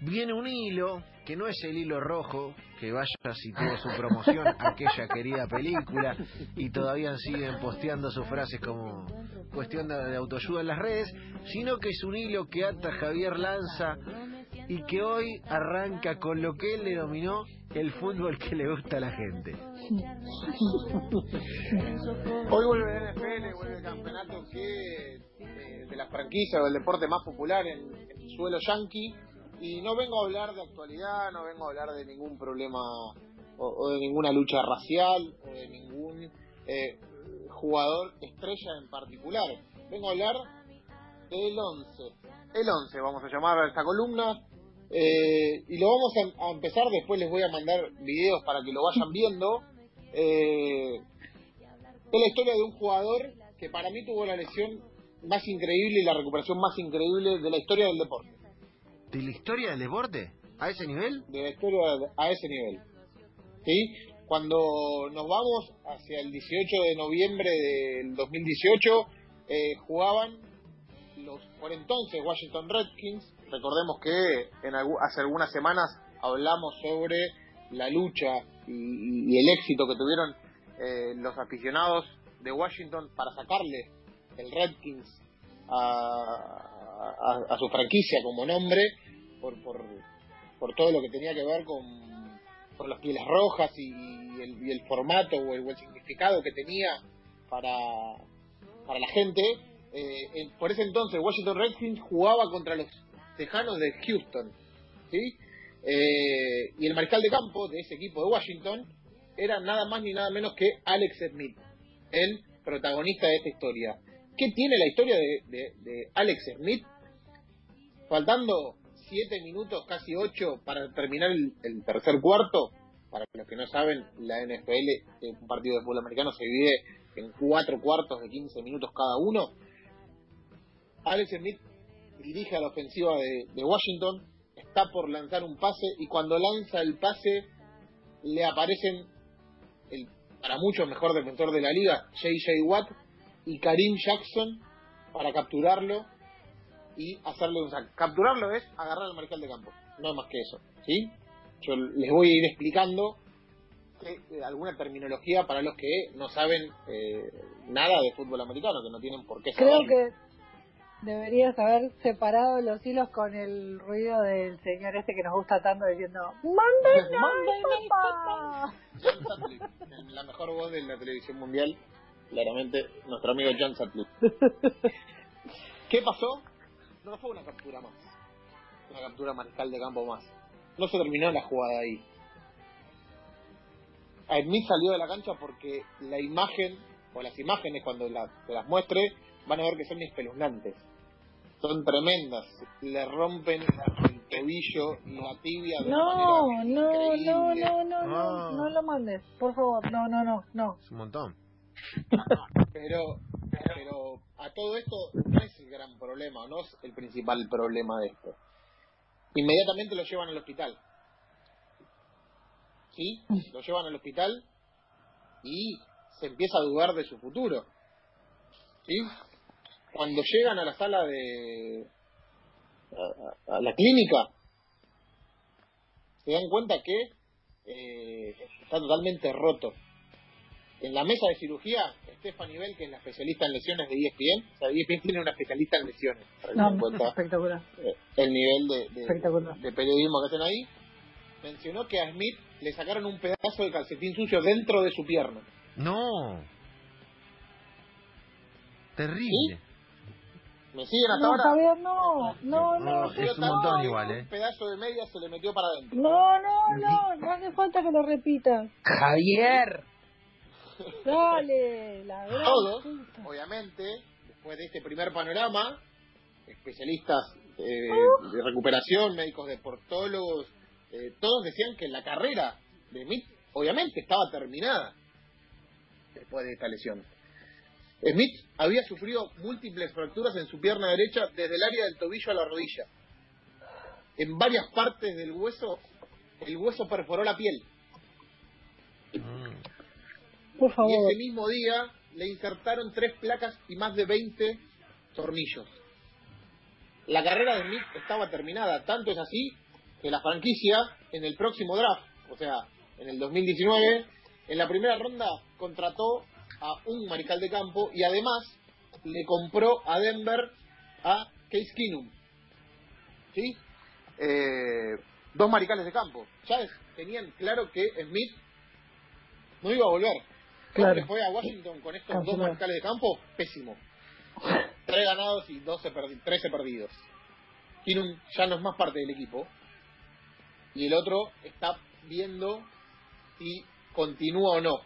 viene un hilo que no es el hilo rojo, que vaya si tuvo su promoción aquella querida película y todavía siguen posteando sus frases como cuestión de, de autoayuda en las redes, sino que es un hilo que ata Javier Lanza y que hoy arranca con lo que él denominó el fútbol que le gusta a la gente. Hoy vuelve el NFL, vuelve el campeonato que eh, de la franquicia o el deporte más popular en, en el suelo yankee. Y no vengo a hablar de actualidad, no vengo a hablar de ningún problema o, de ninguna lucha racial o de ningún eh, jugador estrella en particular. Vengo a hablar del 11. El 11, vamos a llamar a esta columna. Eh, y lo vamos a, empezar, después les voy a mandar videos para que lo vayan viendo. Eh, es la historia de un jugador que para mí tuvo la lesión más increíble y la recuperación más increíble de la historia del deporte. ¿De la historia del deporte? ¿A ese nivel? De la historia a ese nivel. ¿Sí? Cuando nos vamos hacia el 18 de noviembre del 2018, eh, jugaban los por entonces Washington Redskins. Recordemos que en hace algunas semanas hablamos sobre la lucha y, y el éxito que tuvieron eh, los aficionados de Washington para sacarle el Redskins a, a, a su franquicia como nombre por, por, por todo lo que tenía que ver con, con las pieles rojas y, el, y el formato o el, significado que tenía para, para la gente. Eh, por ese entonces Washington Redskins jugaba contra los Tejanos de Houston. ¿sí? Eh, y el mariscal de campo de ese equipo de Washington era nada más ni nada menos que Alex Smith, el protagonista de esta historia. ¿Qué tiene la historia de- de Alex Smith? Faltando siete minutos, casi ocho, para terminar el, tercer cuarto. Para los que no saben, la NFL, un partido de fútbol americano, se divide en cuatro cuartos de 15 minutos cada uno. Alex Smith dirige a la ofensiva de, Washington, está por lanzar un pase y cuando lanza el pase le aparecen el para mucho mejor defensor de la liga, J.J. Watt y Karim Jackson para capturarlo y hacerle un sack. Capturarlo es agarrar al mariscal de campo, no más que eso, ¿sí? Yo les voy a ir explicando que, eh, alguna terminología para los que no saben eh, nada de fútbol americano, que no tienen por qué Creo saberlo. que deberías haber separado los hilos con el ruido del señor este que nos gusta tanto diciendo ¡Monday night, la mejor voz de la televisión mundial, claramente nuestro amigo John Sutcliffe. ¿Qué pasó? No fue una captura más, una captura mariscal de campo más. No se terminó la jugada ahí. Smith salió de la cancha porque la imagen, o las imágenes cuando la- te las muestre, van a ver que son espeluznantes. Son tremendas. Le rompen el tobillo y la tibia de No, una no, no, increíble. no, no, no, Ah. no lo mandes, por favor, no, no, no, no. Es un montón. Pero, pero a todo esto no es el gran problema, no es el principal problema de esto. Inmediatamente lo llevan al hospital. ¿Sí? Lo llevan al hospital y se empieza a dudar de su futuro. ¿Sí? Cuando llegan a la sala de... a, a- a la clínica, se dan cuenta que eh, está totalmente roto. En la mesa de cirugía, Stephanie Bell, que es la especialista en lesiones de ESPN, o sea, ESPN tiene una especialista en lesiones, para No, cuenta espectacular. eh, el nivel de, de- periodismo que hacen ahí, mencionó que a Smith le sacaron un pedazo de calcetín sucio dentro de su pierna. No. Terrible. ¿Me siguen hasta No, ahora? Javier, no, no, No, no, es un montón igual, ¿eh? Un pedazo de media se le metió para adentro. No, no, no, no hace falta que lo repitas. Javier. Dale, la Todos, puta. obviamente, después de este primer panorama, especialistas eh, de recuperación, médicos deportólogos, eh, todos decían que la carrera de Smith, obviamente, estaba terminada después de esta lesión. Smith había sufrido múltiples fracturas en su pierna derecha desde el área del tobillo a la rodilla. En varias partes del hueso, el hueso perforó la piel. Y ese mismo día le insertaron tres placas y más de 20 tornillos. La carrera de Smith estaba terminada, tanto es así que la franquicia en el próximo draft, o sea, en el 2019, en la primera ronda contrató a un mariscal de campo y además le compró a Denver a Case Keenum. ¿Sí? Eh, dos maricales de campo. Ya tenían claro que Smith no iba a volver. ¿Cómo le fue a Washington con estos dos maricales de campo? Pésimo. Tres ganados y 12 13 perdidos. Keenum ya no es más parte del equipo. Y el otro está viendo si continúa o no.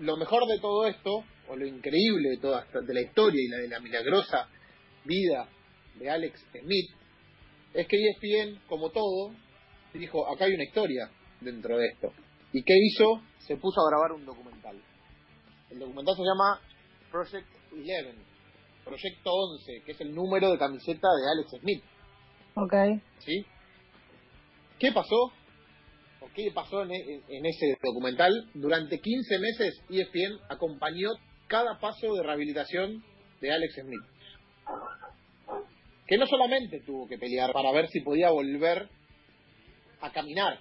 Lo mejor de todo esto, o lo increíble de toda de la historia y la de la milagrosa vida de Alex Smith, es que ESPN, como todo, dijo, acá hay una historia dentro de esto. ¿Y qué hizo? Se puso a grabar un documental. El documental se llama Project 11, Proyecto 11, que es el número de camiseta de Alex Smith. Ok. ¿Sí? ¿Qué pasó? ¿O qué pasó en, en ese documental? Durante 15 meses ESPN acompañó cada paso de rehabilitación de Alex Smith que no solamente tuvo que pelear para ver si podía volver a caminar,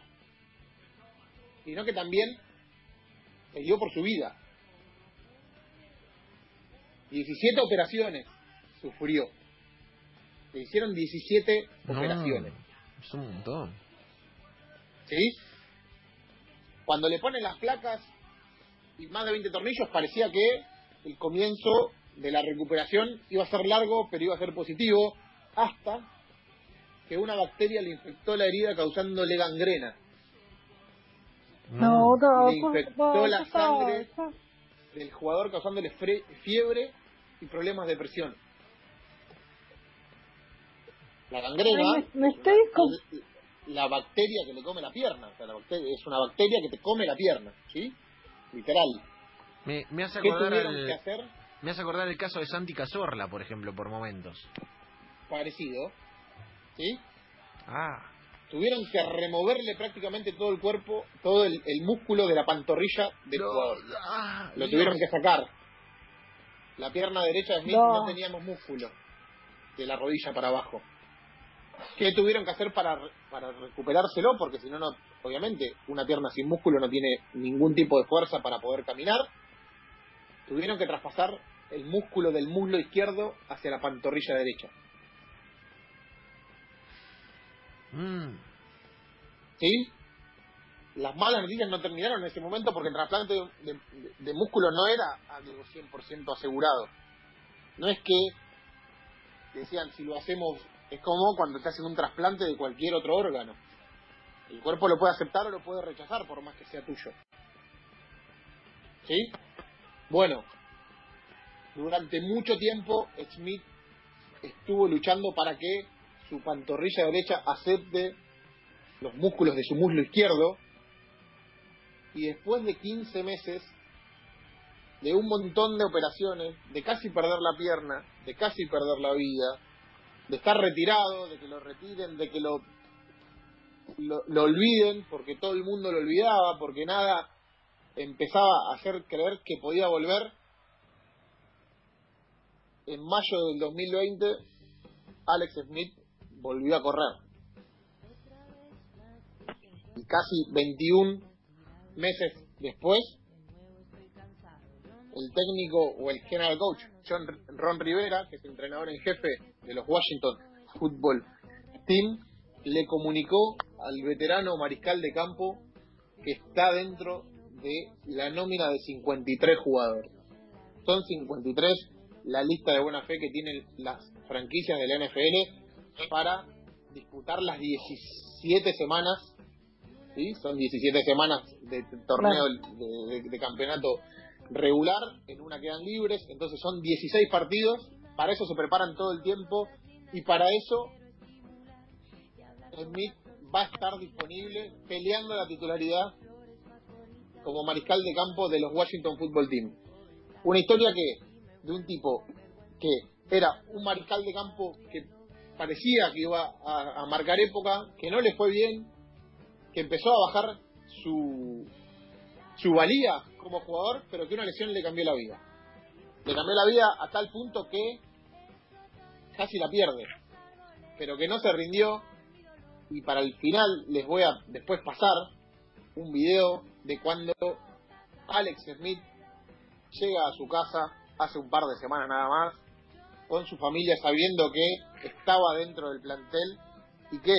sino que también peleó por su vida. 17 operaciones sufrió. Le hicieron 17 operaciones. Es un montón. ¿Sí? Cuando le ponen las placas y más de 20 tornillos, parecía que el comienzo de la recuperación iba a ser largo, pero iba a ser positivo hasta que una bacteria le infectó la herida causándole gangrena. No, no, le infectó la sangre del jugador causándole fiebre y problemas de presión. La gangrena la, bacteria que le come la pierna, o sea, la bacteria, es una bacteria que te come la pierna, ¿sí? Literal. Me, me hace acordar el, me hace acordar el caso de Santi Cazorla, por ejemplo, por momentos parecido, ¿sí? Ah. Tuvieron que removerle prácticamente todo el cuerpo, todo el, músculo de la pantorrilla del jugador. Ah, Lo tuvieron que sacar. La pierna derecha de Smith no. teníamos músculo de la rodilla para abajo. ¿Qué tuvieron que hacer para, para recuperárselo? Porque si no, no, obviamente, una pierna sin músculo no tiene ningún tipo de fuerza para poder caminar. Tuvieron que traspasar el músculo del muslo izquierdo hacia la pantorrilla derecha. Mm. ¿Sí? Las malas noticias no terminaron en ese momento porque el trasplante de, músculo no era algo 100% asegurado. No es que decían, si lo hacemos, es como cuando te hacen un trasplante de cualquier otro órgano. El cuerpo lo puede aceptar o lo puede rechazar, por más que sea tuyo. ¿Sí? Bueno, durante mucho tiempo Smith estuvo luchando para que su pantorrilla derecha acepte los músculos de su muslo izquierdo y después de 15 meses de un montón de operaciones, de casi perder la pierna, de casi perder la vida, de estar retirado, de que lo retiren, de que lo, lo, olviden, porque todo el mundo lo olvidaba, porque nada empezaba a hacer creer que podía volver. En mayo del 2020, Alex Smith volvió a correr. Y casi 21 meses después, el técnico o el general coach, John Ron Rivera, que es entrenador en jefe de los Washington Football Team, le comunicó al veterano mariscal de campo que está dentro de la nómina de 53 jugadores. Son 53 la lista de buena fe que tienen las franquicias de la NFL para disputar las 17 semanas, ¿sí? son 17 semanas de torneo de, campeonato regular, en una quedan libres, entonces son 16 partidos, para eso se preparan todo el tiempo y para eso Smith va a estar disponible peleando la titularidad como mariscal de campo de los Washington Football Team. Una historia que de un tipo que era un mariscal de campo que parecía que iba a, marcar época, que no le fue bien, que empezó a bajar su, su valía como jugador, pero que una lesión le cambió la vida. Le cambió la vida a tal punto que casi la pierde, pero que no se rindió, y para el final les voy a después pasar un video de cuando Alex Smith llega a su casa hace un par de semanas nada más con su familia sabiendo que estaba dentro del plantel y que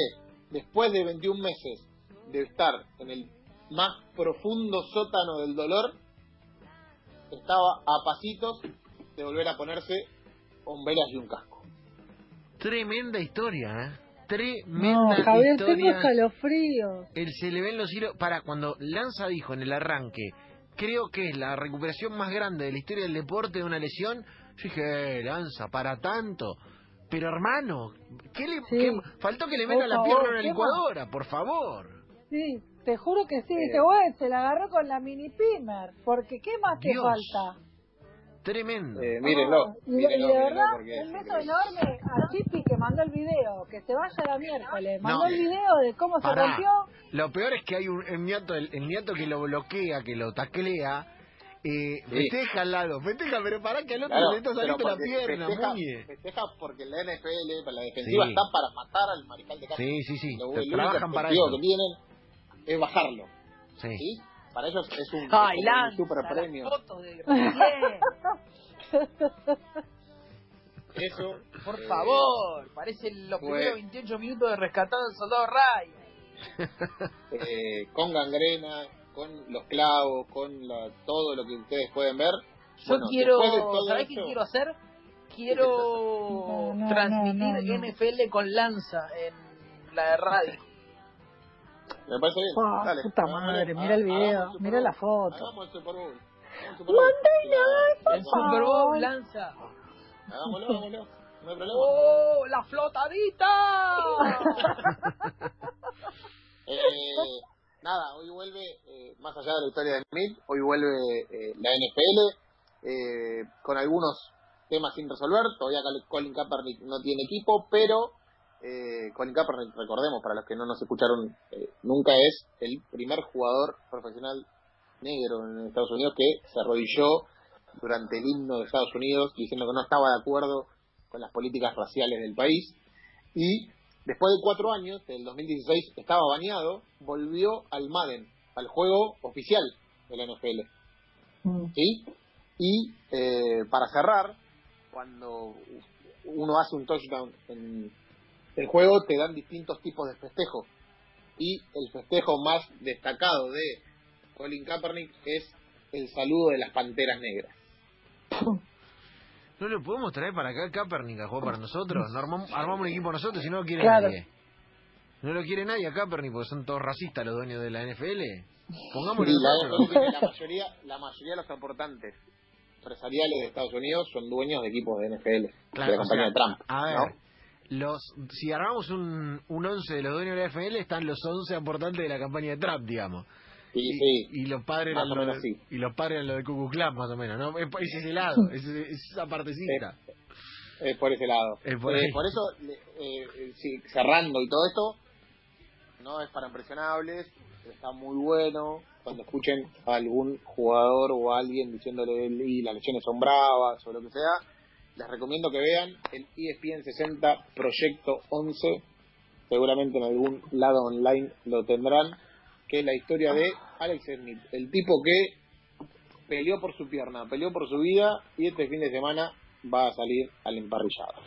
después de 21 meses de estar en el más profundo sótano del dolor, estaba a pasitos de volver a ponerse hombreras y un casco. Tremenda historia, ¿eh? No, Tremenda Javier, tengo historia. escalofríos. El se le ven los hilos. Para, cuando Lanza dijo en el arranque, creo que es la recuperación más grande de la historia del deporte de una lesión, yo dije, eh, Lanza, para tanto. Pero hermano, ¿qué le, Sí. qué- faltó que le meta la favor, pierna a una licuadora, por favor. Sí, te juro que sí. Eh. Dice, bueno, se la agarró con la mini pimer. Porque, ¿qué más te Dios. falta? Tremendo. Eh, mírenlo, Ah, y, mírenlo, y de mírenlo, verdad, un beso enorme a Chipi que mandó el video. Que se vaya la miércoles. Mandó No. el video de cómo se rompió. Lo peor es que hay un el nieto, el, el nieto que lo bloquea, que lo taclea, eh, festeja al lado, festeja, pero para que al otro Claro, le está saliendo la pierna, festeja, Muñe. festeja porque la NFL, para la defensiva, Sí. está para matar al mariscal de campo. Sí, sí, sí, Lo, trabajan para eso. que tienen es bajarlo, Sí. ¿sí? Para ellos es un, Ay, es como un Lanza, super premio. fotos de Recién. Eso, Por eh, favor, parecen los fue- primeros 28 minutos de rescatado del soldado Ryan. eh, con gangrena, con los clavos, con la- todo lo que ustedes pueden ver. Yo Bueno, quiero, de ¿sabés qué quiero hacer? Quiero No, no, transmitir no, no, no. NFL con Lanza en la de radio. Me parece bien. Dale, puta madre, mira el video, Super mira la foto. Hagamos el Super Bowl. Hagamos el Super Bowl. El Super Bowl, Lanza. Hagámoslo, hagámoslo. No hay problema. ¡Oh, la flotadita! Eh, nada, hoy vuelve, eh, más allá de la historia de Smith, hoy vuelve eh, la NFL eh, con algunos temas sin resolver. Todavía Colin Kaepernick no tiene equipo, pero eh, Colin Kaepernick, recordemos, para los que no nos escucharon, eh, nunca es el primer jugador profesional negro en Estados Unidos que se arrodilló durante el himno de Estados Unidos diciendo que no estaba de acuerdo con las políticas raciales del país. Y después de cuatro años, del 2016, estaba bañado, volvió al Madden, al juego oficial de la NFL. Mm. ¿sí? Y eh, para cerrar, cuando uno hace un touchdown en el juego, te dan distintos tipos de festejo. Y el festejo más destacado de Colin Kaepernick es el saludo de las panteras negras. No lo podemos traer para acá Kaepernick a jugar para nosotros. No armamos, armamos un equipo nosotros y no lo quiere Claro. nadie. No lo quiere nadie a Kaepernick porque son todos racistas los dueños de la NFL. Pongámoslo Y la, la mayoría, la mayoría de los aportantes empresariales de Estados Unidos son dueños de equipos de NFL, Claro, de la o compañía sea, de Trump. A ver, ¿no? Los, si armamos un, un 11 de los dueños de la NFL, están los 11 aportantes de la campaña de Trump, digamos. Sí, y, sí. y los padres eran o los menos de, sí. y los padres eran los de Klan, más o menos, ¿no? Es- Ese es el lado, es, es esa partecita. Es por ese lado. Es por Eh, por eso, eh, eh, sí, cerrando y todo esto, no es para impresionables, está muy bueno. Cuando escuchen a algún jugador o a alguien diciéndole y las lesiones son bravas o lo que sea, les recomiendo que vean el ESPN 60 Proyecto 11. Seguramente en algún lado online lo tendrán. Que es la historia de Alex Smith, el tipo que peleó por su pierna, peleó por su vida y este fin de semana va a salir al emparrillado.